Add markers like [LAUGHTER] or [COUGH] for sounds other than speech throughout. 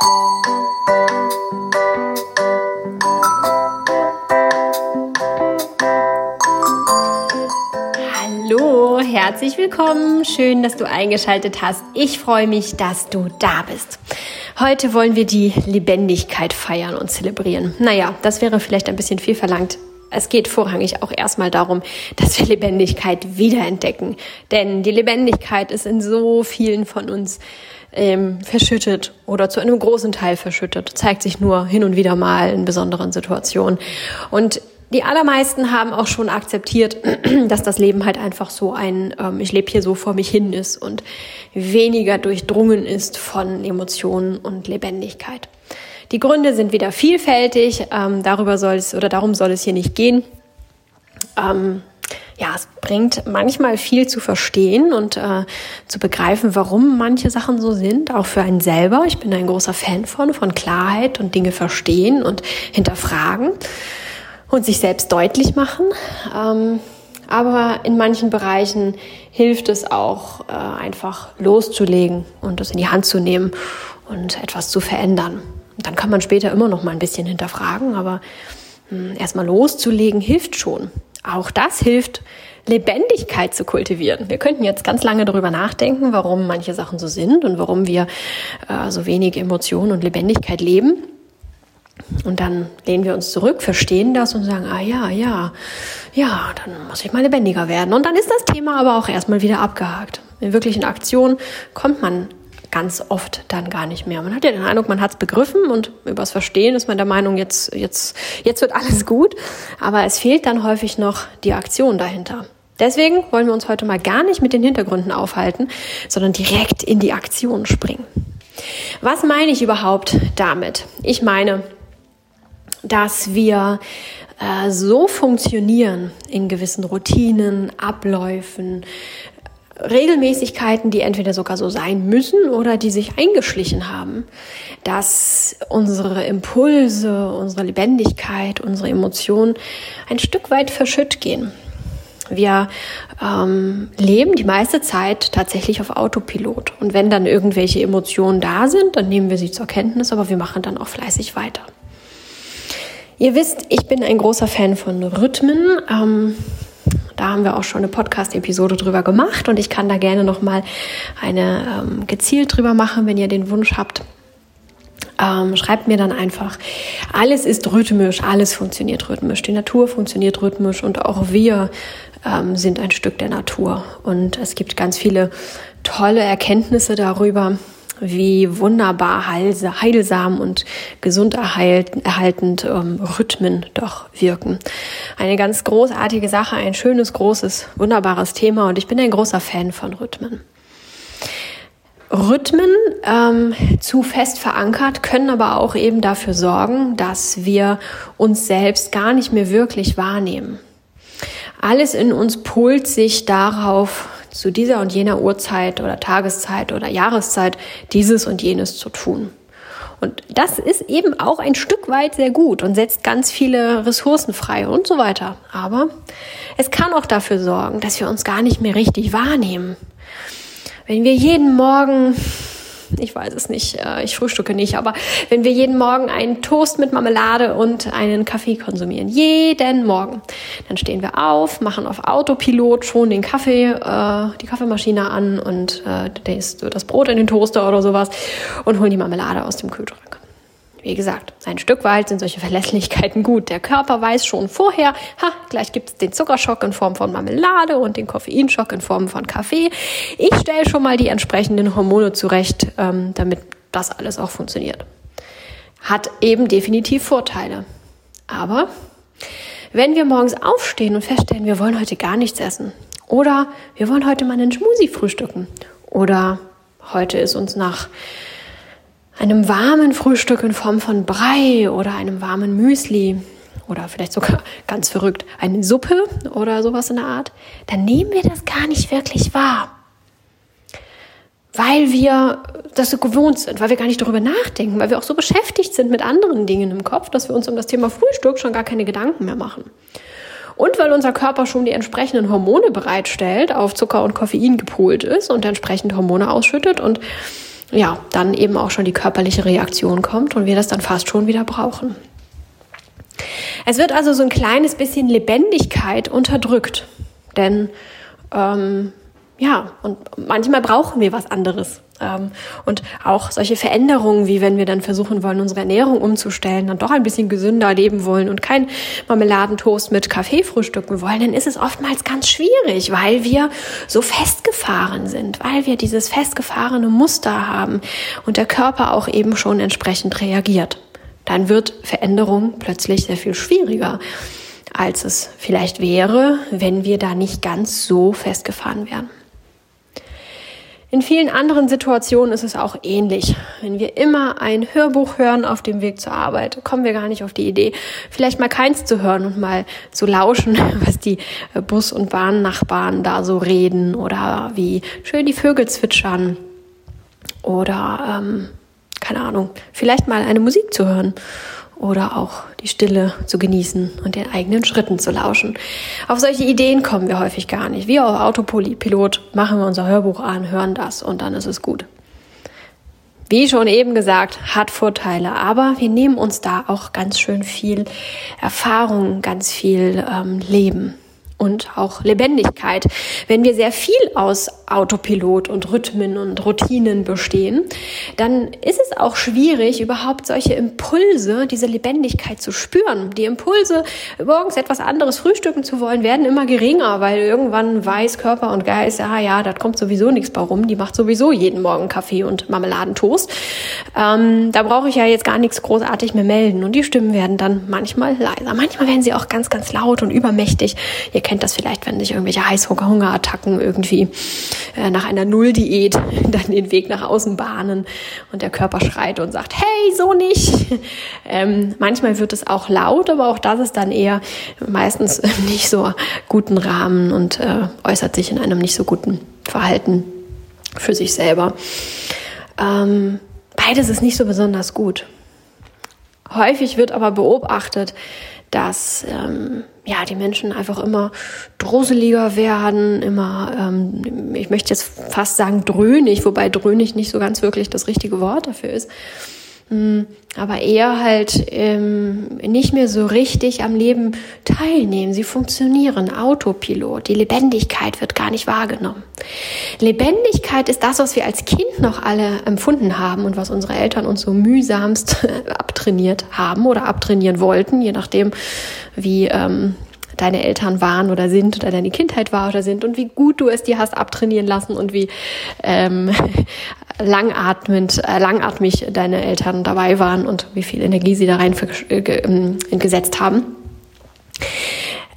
Hallo, herzlich willkommen. Schön, dass du eingeschaltet hast. Ich freue mich, dass du da bist. Heute wollen wir die Lebendigkeit feiern und zelebrieren. Naja, das wäre vielleicht ein bisschen viel verlangt. Es geht vorrangig auch erstmal darum, dass wir Lebendigkeit wiederentdecken. Denn die Lebendigkeit ist in so vielen von uns ähm, verschüttet oder zu einem großen Teil verschüttet. Zeigt sich nur hin und wieder mal in besonderen Situationen. Und die allermeisten haben auch schon akzeptiert, [CLEARS THROAT] dass das Leben halt einfach so ein, ähm, ich lebe hier so vor mich hin ist und weniger durchdrungen ist von Emotionen und Lebendigkeit. Die Gründe sind wieder vielfältig, ähm, darüber soll es oder darum soll es hier nicht gehen. Ähm, ja, es bringt manchmal viel zu verstehen und äh, zu begreifen, warum manche Sachen so sind, auch für einen selber. Ich bin ein großer Fan von, von Klarheit und Dinge verstehen und hinterfragen und sich selbst deutlich machen. Ähm, aber in manchen Bereichen hilft es auch, äh, einfach loszulegen und es in die Hand zu nehmen und etwas zu verändern. Und dann kann man später immer noch mal ein bisschen hinterfragen, aber hm, erstmal loszulegen hilft schon. Auch das hilft, Lebendigkeit zu kultivieren. Wir könnten jetzt ganz lange darüber nachdenken, warum manche Sachen so sind und warum wir äh, so wenig Emotionen und Lebendigkeit leben. Und dann lehnen wir uns zurück, verstehen das und sagen, ah ja, ja, ja, dann muss ich mal lebendiger werden. Und dann ist das Thema aber auch erstmal wieder abgehakt. In wirklichen Aktion kommt man ganz oft dann gar nicht mehr. Man hat ja den Eindruck, man hat es begriffen und übers Verstehen ist man der Meinung, jetzt, jetzt, jetzt wird alles gut. Aber es fehlt dann häufig noch die Aktion dahinter. Deswegen wollen wir uns heute mal gar nicht mit den Hintergründen aufhalten, sondern direkt in die Aktion springen. Was meine ich überhaupt damit? Ich meine, dass wir äh, so funktionieren in gewissen Routinen, Abläufen, Regelmäßigkeiten, die entweder sogar so sein müssen oder die sich eingeschlichen haben, dass unsere Impulse, unsere Lebendigkeit, unsere Emotionen ein Stück weit verschütt gehen. Wir ähm, leben die meiste Zeit tatsächlich auf Autopilot. Und wenn dann irgendwelche Emotionen da sind, dann nehmen wir sie zur Kenntnis, aber wir machen dann auch fleißig weiter. Ihr wisst, ich bin ein großer Fan von Rhythmen. Ähm, da haben wir auch schon eine Podcast-Episode drüber gemacht und ich kann da gerne nochmal eine ähm, gezielt drüber machen, wenn ihr den Wunsch habt. Ähm, schreibt mir dann einfach, alles ist rhythmisch, alles funktioniert rhythmisch. Die Natur funktioniert rhythmisch und auch wir ähm, sind ein Stück der Natur. Und es gibt ganz viele tolle Erkenntnisse darüber, wie wunderbar heilsam und gesund erhaltend ähm, Rhythmen doch wirken. Eine ganz großartige Sache, ein schönes, großes, wunderbares Thema und ich bin ein großer Fan von Rhythmen. Rhythmen ähm, zu fest verankert können aber auch eben dafür sorgen, dass wir uns selbst gar nicht mehr wirklich wahrnehmen. Alles in uns polt sich darauf, zu dieser und jener Uhrzeit oder Tageszeit oder Jahreszeit dieses und jenes zu tun. Und das ist eben auch ein Stück weit sehr gut und setzt ganz viele Ressourcen frei und so weiter. Aber es kann auch dafür sorgen, dass wir uns gar nicht mehr richtig wahrnehmen. Wenn wir jeden Morgen ich weiß es nicht, äh, ich frühstücke nicht, aber wenn wir jeden Morgen einen Toast mit Marmelade und einen Kaffee konsumieren, jeden Morgen, dann stehen wir auf, machen auf Autopilot schon den Kaffee, äh, die Kaffeemaschine an und äh, das Brot in den Toaster oder sowas und holen die Marmelade aus dem Kühlschrank. Wie gesagt, ein Stück weit sind solche Verlässlichkeiten gut. Der Körper weiß schon vorher, ha, gleich gibt es den Zuckerschock in Form von Marmelade und den Koffeinschock in Form von Kaffee. Ich stelle schon mal die entsprechenden Hormone zurecht, ähm, damit das alles auch funktioniert. Hat eben definitiv Vorteile. Aber wenn wir morgens aufstehen und feststellen, wir wollen heute gar nichts essen oder wir wollen heute mal einen Schmusi frühstücken oder heute ist uns nach einem warmen Frühstück in Form von Brei oder einem warmen Müsli oder vielleicht sogar [LAUGHS] ganz verrückt eine Suppe oder sowas in der Art, dann nehmen wir das gar nicht wirklich wahr. Weil wir das so gewohnt sind, weil wir gar nicht darüber nachdenken, weil wir auch so beschäftigt sind mit anderen Dingen im Kopf, dass wir uns um das Thema Frühstück schon gar keine Gedanken mehr machen. Und weil unser Körper schon die entsprechenden Hormone bereitstellt, auf Zucker und Koffein gepolt ist und entsprechend Hormone ausschüttet und ja, dann eben auch schon die körperliche Reaktion kommt und wir das dann fast schon wieder brauchen. Es wird also so ein kleines bisschen Lebendigkeit unterdrückt, denn ähm, ja, und manchmal brauchen wir was anderes. Ähm, und auch solche Veränderungen, wie wenn wir dann versuchen wollen, unsere Ernährung umzustellen, dann doch ein bisschen gesünder leben wollen und kein Marmeladentoast mit Kaffee frühstücken wollen, dann ist es oftmals ganz schwierig, weil wir so festgefahren sind, weil wir dieses festgefahrene Muster haben und der Körper auch eben schon entsprechend reagiert. Dann wird Veränderung plötzlich sehr viel schwieriger als es vielleicht wäre, wenn wir da nicht ganz so festgefahren wären. In vielen anderen Situationen ist es auch ähnlich. Wenn wir immer ein Hörbuch hören auf dem Weg zur Arbeit, kommen wir gar nicht auf die Idee, vielleicht mal keins zu hören und mal zu lauschen, [LAUGHS] was die Bus- und Bahnnachbarn da so reden oder wie schön die Vögel zwitschern oder ähm, keine Ahnung, vielleicht mal eine Musik zu hören oder auch die Stille zu genießen und den eigenen Schritten zu lauschen. Auf solche Ideen kommen wir häufig gar nicht. Wir auf Autopilot machen wir unser Hörbuch an, hören das und dann ist es gut. Wie schon eben gesagt, hat Vorteile, aber wir nehmen uns da auch ganz schön viel Erfahrung, ganz viel ähm, Leben und auch Lebendigkeit. Wenn wir sehr viel aus Autopilot und Rhythmen und Routinen bestehen, dann ist es auch schwierig, überhaupt solche Impulse, diese Lebendigkeit zu spüren. Die Impulse, morgens etwas anderes frühstücken zu wollen, werden immer geringer, weil irgendwann weiß Körper und Geist, ah ja, da kommt sowieso nichts bei rum, die macht sowieso jeden Morgen Kaffee und Marmeladentoast. Ähm, da brauche ich ja jetzt gar nichts großartig mehr melden. Und die Stimmen werden dann manchmal leiser. Manchmal werden sie auch ganz, ganz laut und übermächtig. Ihr kennt das vielleicht, wenn sich irgendwelche Heißhungerattacken irgendwie äh, nach einer Nulldiät [LAUGHS] dann den Weg nach außen bahnen und der Körper schreit und sagt, hey, so nicht. [LAUGHS] Ähm, manchmal wird es auch laut, aber auch das ist dann eher meistens [LAUGHS] nicht so guten Rahmen und äh, äußert sich in einem nicht so guten Verhalten für sich selber. Ähm, beides ist nicht so besonders gut. Häufig wird aber beobachtet, dass ähm, ja die Menschen einfach immer droseliger werden, immer, ähm, ich möchte jetzt fast sagen dröhnig, wobei dröhnig nicht so ganz wirklich das richtige Wort dafür ist. Hm, aber eher halt ähm, nicht mehr so richtig am Leben teilnehmen. Sie funktionieren, Autopilot. Die Lebendigkeit wird gar nicht wahrgenommen. Lebendigkeit ist das, was wir als Kind noch alle empfunden haben und was unsere Eltern uns so mühsamst [LAUGHS] abtrainiert haben oder abtrainieren wollten, je nachdem, wie ähm, deine Eltern waren oder sind oder deine Kindheit war oder sind und wie gut du es dir hast abtrainieren lassen und wie ähm, langatmend, äh, langatmig deine Eltern dabei waren und wie viel Energie sie da rein äh, ähm, gesetzt haben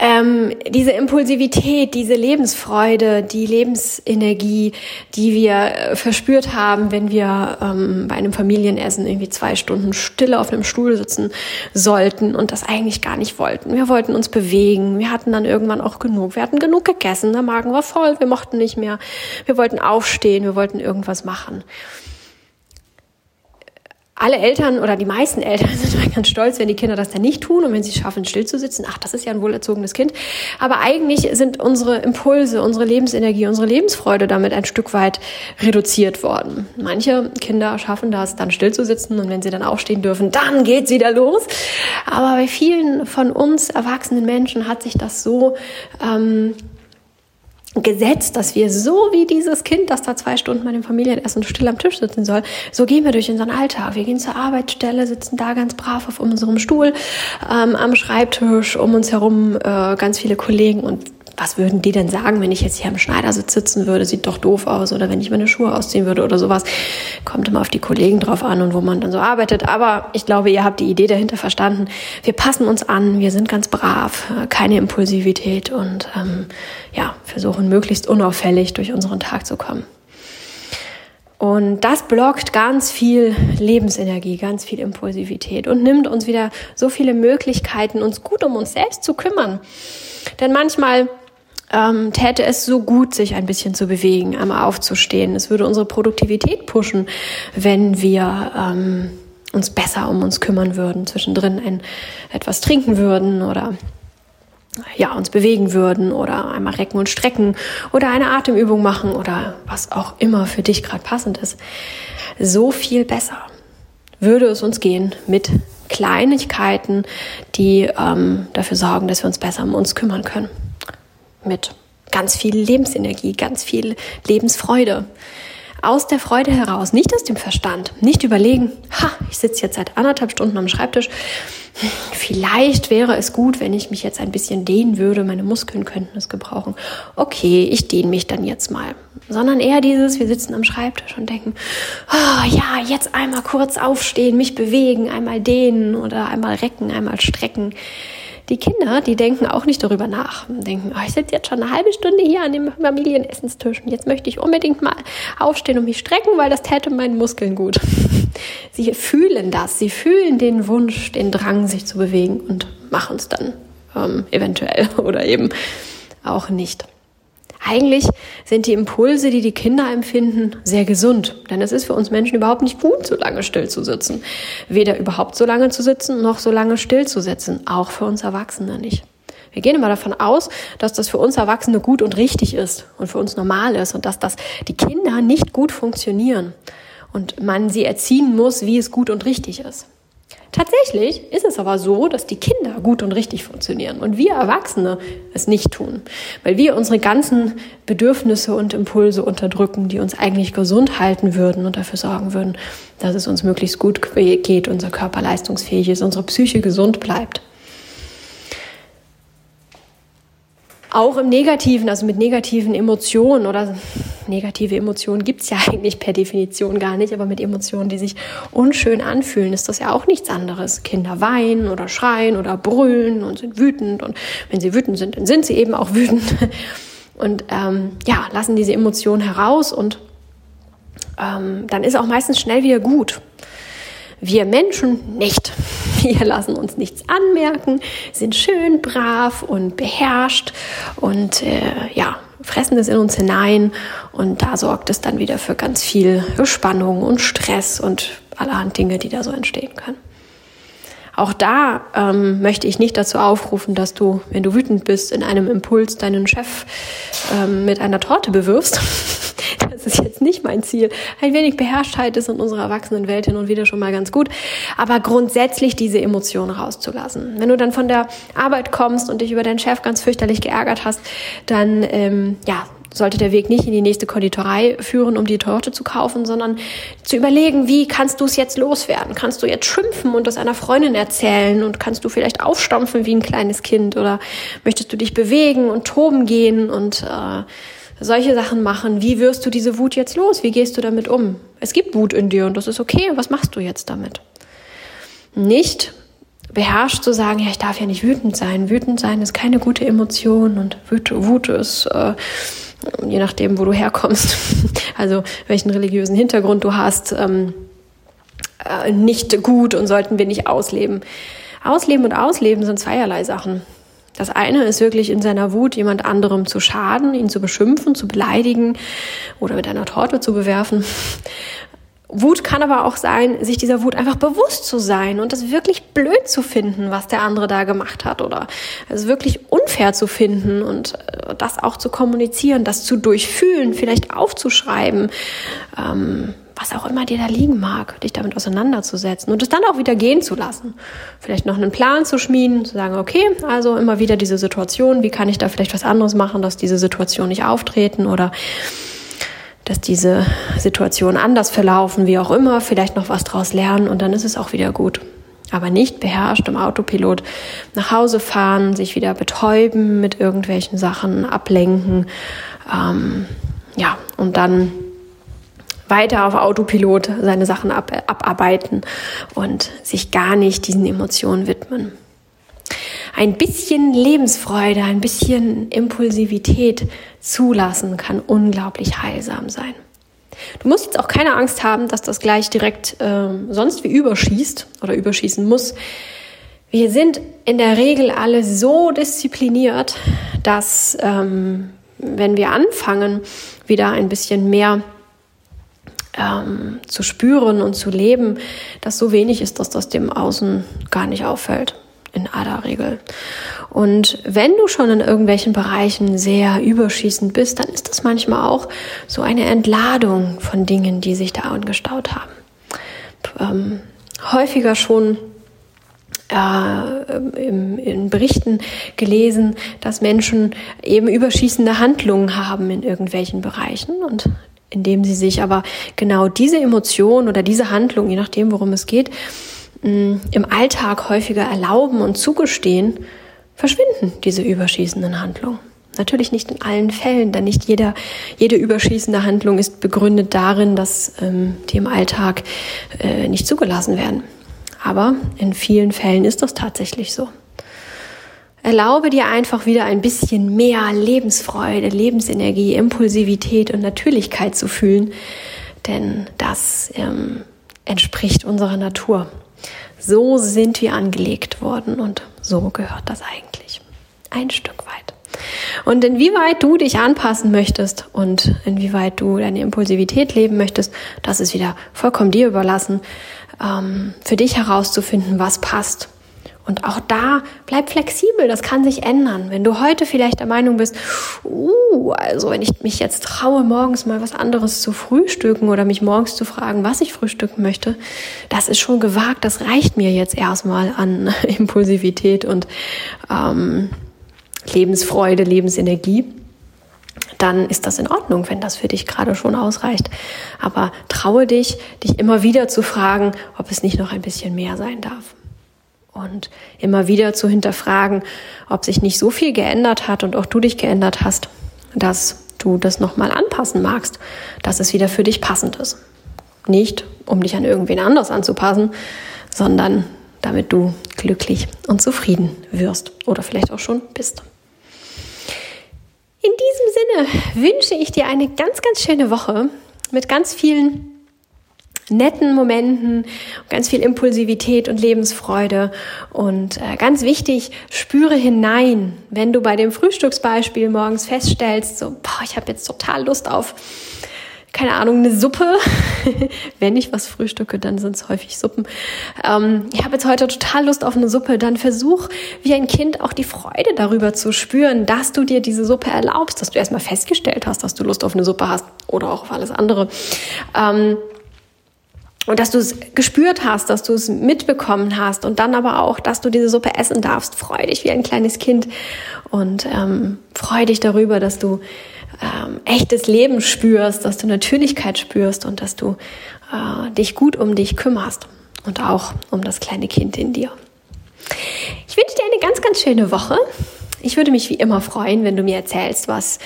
ähm, diese Impulsivität, diese Lebensfreude, die Lebensenergie, die wir äh, verspürt haben, wenn wir ähm, bei einem Familienessen irgendwie zwei Stunden Stille auf einem Stuhl sitzen sollten und das eigentlich gar nicht wollten. Wir wollten uns bewegen. Wir hatten dann irgendwann auch genug. Wir hatten genug gegessen. Der Magen war voll. Wir mochten nicht mehr. Wir wollten aufstehen. Wir wollten irgendwas machen alle Eltern oder die meisten Eltern [LAUGHS] sind ganz stolz, wenn die Kinder das dann nicht tun und wenn sie es schaffen, still zu sitzen. Ach, das ist ja ein wohlerzogenes Kind. Aber eigentlich sind unsere Impulse, unsere Lebensenergie, unsere Lebensfreude damit ein Stück weit reduziert worden. Manche Kinder schaffen das, dann still zu sitzen und wenn sie dann aufstehen dürfen, dann geht wieder los. Aber bei vielen von uns erwachsenen Menschen hat sich das so ähm, gesetzt, dass wir so wie dieses Kind, das da zwei Stunden bei dem Familienessen still am Tisch sitzen soll, so gehen wir durch unseren Alltag. Wir gehen zur Arbeitsstelle, sitzen da ganz brav auf unserem Stuhl ähm, am Schreibtisch, um uns herum äh, ganz viele Kollegen und was würden die denn sagen, wenn ich jetzt hier am Schneidersitz sitzen würde? Sieht doch doof aus. Oder wenn ich meine Schuhe ausziehen würde oder sowas. Kommt immer auf die Kollegen drauf an und wo man dann so arbeitet. Aber ich glaube, ihr habt die Idee dahinter verstanden. Wir passen uns an, wir sind ganz brav, keine Impulsivität und ähm, ja, versuchen möglichst unauffällig durch unseren Tag zu kommen. Und das blockt ganz viel Lebensenergie, ganz viel Impulsivität und nimmt uns wieder so viele Möglichkeiten, uns gut um uns selbst zu kümmern. Denn manchmal ähm, täte es so gut, sich ein bisschen zu bewegen, einmal aufzustehen. Es würde unsere Produktivität pushen, wenn wir ähm, uns besser um uns kümmern würden, zwischendrin ein, etwas trinken würden oder ja, uns bewegen würden oder einmal recken und strecken oder eine Atemübung machen oder was auch immer für dich gerade passend ist. So viel besser würde es uns gehen mit Kleinigkeiten, die ähm, dafür sorgen, dass wir uns besser um uns kümmern können. Mit ganz viel Lebensenergie, ganz viel Lebensfreude. Aus der Freude heraus, nicht aus dem Verstand, nicht überlegen, ha, ich sitze jetzt seit anderthalb Stunden am Schreibtisch, vielleicht wäre es gut, wenn ich mich jetzt ein bisschen dehnen würde, meine Muskeln könnten es gebrauchen. Okay, ich dehne mich dann jetzt mal. Sondern eher dieses, wir sitzen am Schreibtisch und denken, oh ja, jetzt einmal kurz aufstehen, mich bewegen, einmal dehnen oder einmal recken, einmal strecken. Die Kinder, die denken auch nicht darüber nach. Denken, oh, ich sitze jetzt schon eine halbe Stunde hier an dem Familienessenstisch und jetzt möchte ich unbedingt mal aufstehen und mich strecken, weil das täte meinen Muskeln gut. [LAUGHS] Sie fühlen das, sie fühlen den Wunsch, den Drang, sich zu bewegen und machen es dann ähm, eventuell [LAUGHS] oder eben auch nicht. Eigentlich sind die Impulse, die die Kinder empfinden, sehr gesund. Denn es ist für uns Menschen überhaupt nicht gut, so lange still zu sitzen. Weder überhaupt so lange zu sitzen, noch so lange still zu sitzen. Auch für uns Erwachsene nicht. Wir gehen immer davon aus, dass das für uns Erwachsene gut und richtig ist und für uns normal ist und dass das die Kinder nicht gut funktionieren und man sie erziehen muss, wie es gut und richtig ist. Tatsächlich ist es aber so, dass die Kinder gut und richtig funktionieren und wir Erwachsene es nicht tun, weil wir unsere ganzen Bedürfnisse und Impulse unterdrücken, die uns eigentlich gesund halten würden und dafür sorgen würden, dass es uns möglichst gut geht, unser Körper leistungsfähig ist, unsere Psyche gesund bleibt. Auch im Negativen, also mit negativen Emotionen oder negative Emotionen gibt's ja [LAUGHS] eigentlich per Definition gar nicht, aber mit Emotionen, die sich unschön anfühlen, ist das ja auch nichts anderes. Kinder weinen oder schreien oder brüllen und sind wütend und wenn sie wütend sind, dann sind sie eben auch [LAUGHS] wütend und ähm, ja, lassen diese Emotionen heraus und ähm, dann ist auch meistens schnell wieder gut. Wir Menschen nicht. [LAUGHS] Wir lassen uns nichts anmerken, sind schön brav und beherrscht und äh, ja, fressen es in uns hinein und da sorgt es dann wieder für ganz viel Spannung und Stress und allerhand Dinge, die da so entstehen können. Auch da ähm, möchte ich nicht dazu aufrufen, dass du, wenn du wütend bist, in einem Impuls deinen Chef ähm, mit einer Torte bewirfst. [LAUGHS] [LAUGHS] das ist jetzt nicht mein Ziel. Ein wenig Beherrschtheit ist in unserer Erwachsenenwelt hin und wieder schon mal ganz gut. Aber grundsätzlich diese Emotionen rauszulassen. Wenn du dann von der Arbeit kommst und dich über deinen Chef ganz fürchterlich geärgert hast, dann ähm, ja, sollte der Weg nicht in die nächste Konditorei führen, um die Torte zu kaufen, sondern zu überlegen, wie kannst du es jetzt loswerden? Kannst du jetzt schimpfen und das einer Freundin erzählen und kannst du vielleicht aufstampfen wie ein kleines Kind oder möchtest du dich bewegen und toben gehen und äh, solche Sachen machen. Wie wirst du diese Wut jetzt los? Wie gehst du damit um? Es gibt Wut in dir und das ist okay. Was machst du jetzt damit? Nicht beherrscht zu sagen, ja, ich darf ja nicht wütend sein. Wütend sein ist keine gute Emotion und Wut, ist, äh, je nachdem, wo du herkommst, [LAUGHS] also welchen religiösen Hintergrund du hast, ähm, äh, nicht gut und sollten wir nicht ausleben. Ausleben und Ausleben sind zweierlei Sachen. Das eine ist wirklich in seiner Wut jemand anderem zu schaden, ihn zu beschimpfen, zu beleidigen oder mit einer Torte zu bewerfen. Wut kann aber auch sein, sich dieser Wut einfach bewusst zu sein und das wirklich blöd zu finden, was der andere da gemacht hat oder es wirklich unfair zu finden und äh, das auch zu kommunizieren, das zu durchfühlen, vielleicht aufzuschreiben. Ähm, was auch immer dir da liegen mag, dich damit auseinanderzusetzen und es dann auch wieder gehen zu lassen. Vielleicht noch einen Plan zu schmieden, zu sagen, okay, also immer wieder diese Situation, wie kann ich da vielleicht was anderes machen, dass diese Situation nicht auftreten oder dass diese Situationen anders verlaufen, wie auch immer, vielleicht noch was draus lernen und dann ist es auch wieder gut. Aber nicht beherrscht im Autopilot nach Hause fahren, sich wieder betäuben mit irgendwelchen Sachen, ablenken, ähm, ja, und dann weiter auf Autopilot seine Sachen ab, abarbeiten und sich gar nicht diesen Emotionen widmen. Ein bisschen Lebensfreude, ein bisschen Impulsivität zulassen kann unglaublich heilsam sein. Du musst jetzt auch keine Angst haben, dass das gleich direkt äh, sonst wie überschießt oder überschießen muss. Wir sind in der Regel alle so diszipliniert, dass ähm, wenn wir anfangen, wieder ein bisschen mehr ähm, zu spüren und zu leben, dass so wenig ist, dass das dem Außen gar nicht auffällt. in aller Regel. Und wenn du schon in irgendwelchen Bereichen sehr überschießend bist, dann ist das manchmal auch so eine Entladung von Dingen, die sich da angestaut haben. Ähm, häufiger schon äh, im, in Berichten gelesen, dass Menschen eben überschießende Handlungen haben in irgendwelchen Bereichen und indem sie sich aber genau diese Emotion oder diese Handlung, je nachdem, worum es geht, im Alltag häufiger erlauben und zugestehen, verschwinden diese überschießenden Handlungen. Natürlich nicht in allen Fällen, denn nicht jeder, jede überschießende Handlung ist begründet darin, dass ähm, die im Alltag äh, nicht zugelassen werden. Aber in vielen Fällen ist das tatsächlich so. Erlaube dir einfach wieder ein bisschen mehr Lebensfreude, Lebensenergie, Impulsivität und Natürlichkeit zu fühlen, denn das ähm, entspricht unserer Natur. So sind wir angelegt worden und so gehört das eigentlich. Ein Stück weit. Und inwieweit du dich anpassen möchtest und inwieweit du deine Impulsivität leben möchtest, das ist wieder vollkommen dir überlassen, ähm, für dich herauszufinden, was passt und auch da bleib flexibel, das kann sich ändern. Wenn du heute vielleicht der Meinung bist, uh, also wenn ich mich jetzt traue, morgens mal was anderes zu frühstücken oder mich morgens zu fragen, was ich frühstücken möchte, das ist schon gewagt, das reicht mir jetzt erstmal an [LAUGHS] Impulsivität und ähm, Lebensfreude, Lebensenergie dann ist das in Ordnung, wenn das für dich gerade schon ausreicht. Aber traue dich, dich immer wieder zu fragen, ob es nicht noch ein bisschen mehr sein darf und immer wieder zu hinterfragen, ob sich nicht so viel geändert hat und auch du dich geändert hast, dass du das nochmal anpassen magst, dass es wieder für dich passend ist. Nicht, um dich an irgendwen anders anzupassen, sondern damit du glücklich und zufrieden wirst oder vielleicht auch schon bist. In diesem Sinne wünsche ich dir eine ganz, ganz schöne Woche mit ganz vielen netten Momenten, ganz viel Impulsivität und Lebensfreude. Und äh, ganz wichtig, spüre hinein, wenn du bei dem Frühstücksbeispiel morgens feststellst, so, boah, ich habe jetzt total Lust auf, keine Ahnung, eine Suppe. [LAUGHS] wenn ich was frühstücke, dann sind es häufig Suppen. Ähm, ich habe jetzt heute total Lust auf eine Suppe, dann versuch wie ein Kind auch die Freude darüber zu spüren, dass du dir diese Suppe erlaubst, dass du erstmal festgestellt hast, dass du Lust auf eine Suppe hast oder auch auf alles andere. Ähm, und dass du es gespürt hast, dass du es mitbekommen hast und dann aber auch, dass du diese Suppe essen darfst. Freu dich wie ein kleines Kind und ähm, freu dich darüber, dass du ähm, echtes Leben spürst, dass du Natürlichkeit spürst und dass du äh, dich gut um dich kümmerst und auch um das kleine Kind in dir. Ich wünsche dir eine ganz, ganz schöne Woche. Ich würde mich wie immer freuen, wenn du mir erzählst, was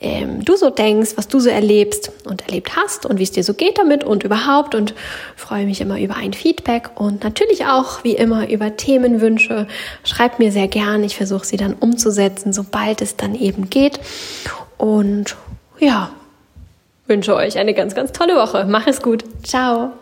ähm, du so denkst, was du so erlebst und erlebt hast und wie es dir so geht damit und überhaupt und freue mich immer über ein Feedback und natürlich auch wie immer über Themenwünsche. Schreib mir sehr gern, ich versuche sie dann umzusetzen, sobald es dann eben geht. Und ja, wünsche euch eine ganz, ganz tolle Woche. Mach es gut. Ciao.